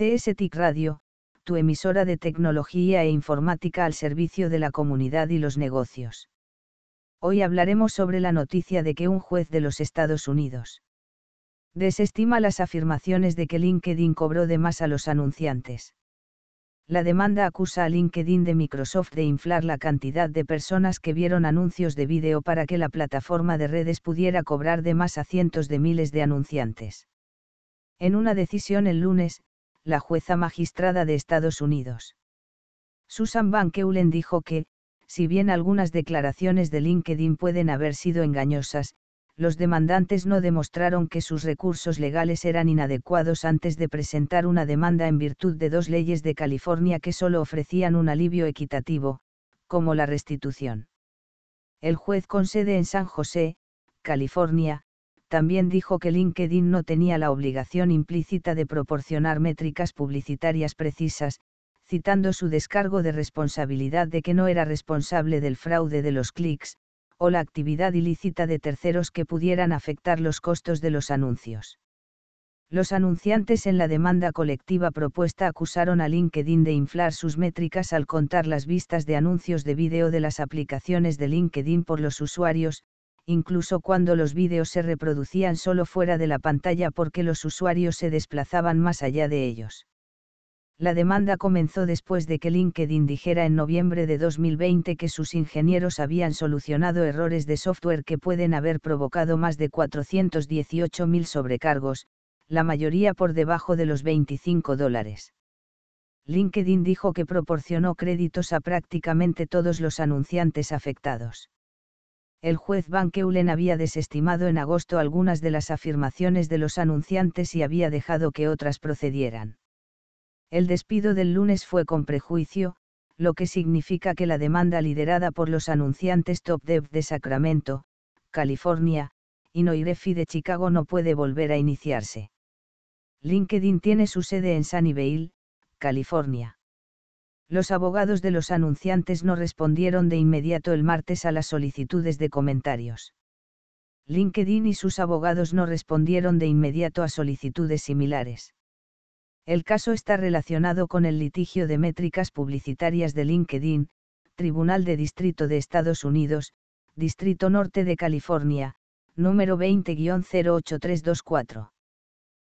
CSTIC Radio, tu emisora de tecnología e informática al servicio de la comunidad y los negocios. Hoy hablaremos sobre la noticia de que un juez de los Estados Unidos desestima las afirmaciones de que LinkedIn cobró de más a los anunciantes. La demanda acusa a LinkedIn de Microsoft de inflar la cantidad de personas que vieron anuncios de vídeo para que la plataforma de redes pudiera cobrar de más a cientos de miles de anunciantes. En una decisión el lunes, la jueza magistrada de Estados Unidos. Susan Van Keulen dijo que, si bien algunas declaraciones de LinkedIn pueden haber sido engañosas, los demandantes no demostraron que sus recursos legales eran inadecuados antes de presentar una demanda en virtud de dos leyes de California que solo ofrecían un alivio equitativo, como la restitución. El juez con sede en San José, California, también dijo que LinkedIn no tenía la obligación implícita de proporcionar métricas publicitarias precisas, citando su descargo de responsabilidad de que no era responsable del fraude de los clics, o la actividad ilícita de terceros que pudieran afectar los costos de los anuncios. Los anunciantes en la demanda colectiva propuesta acusaron a LinkedIn de inflar sus métricas al contar las vistas de anuncios de vídeo de las aplicaciones de LinkedIn por los usuarios, incluso cuando los vídeos se reproducían solo fuera de la pantalla porque los usuarios se desplazaban más allá de ellos. La demanda comenzó después de que LinkedIn dijera en noviembre de 2020 que sus ingenieros habían solucionado errores de software que pueden haber provocado más de 418.000 sobrecargos, la mayoría por debajo de los 25 dólares. LinkedIn dijo que proporcionó créditos a prácticamente todos los anunciantes afectados. El juez Van Keulen había desestimado en agosto algunas de las afirmaciones de los anunciantes y había dejado que otras procedieran. El despido del lunes fue con prejuicio, lo que significa que la demanda liderada por los anunciantes Top Dev de Sacramento, California, y Noirefi de Chicago no puede volver a iniciarse. LinkedIn tiene su sede en Sunnyvale, California. Los abogados de los anunciantes no respondieron de inmediato el martes a las solicitudes de comentarios. LinkedIn y sus abogados no respondieron de inmediato a solicitudes similares. El caso está relacionado con el litigio de métricas publicitarias de LinkedIn, Tribunal de Distrito de Estados Unidos, Distrito Norte de California, número 20-08324.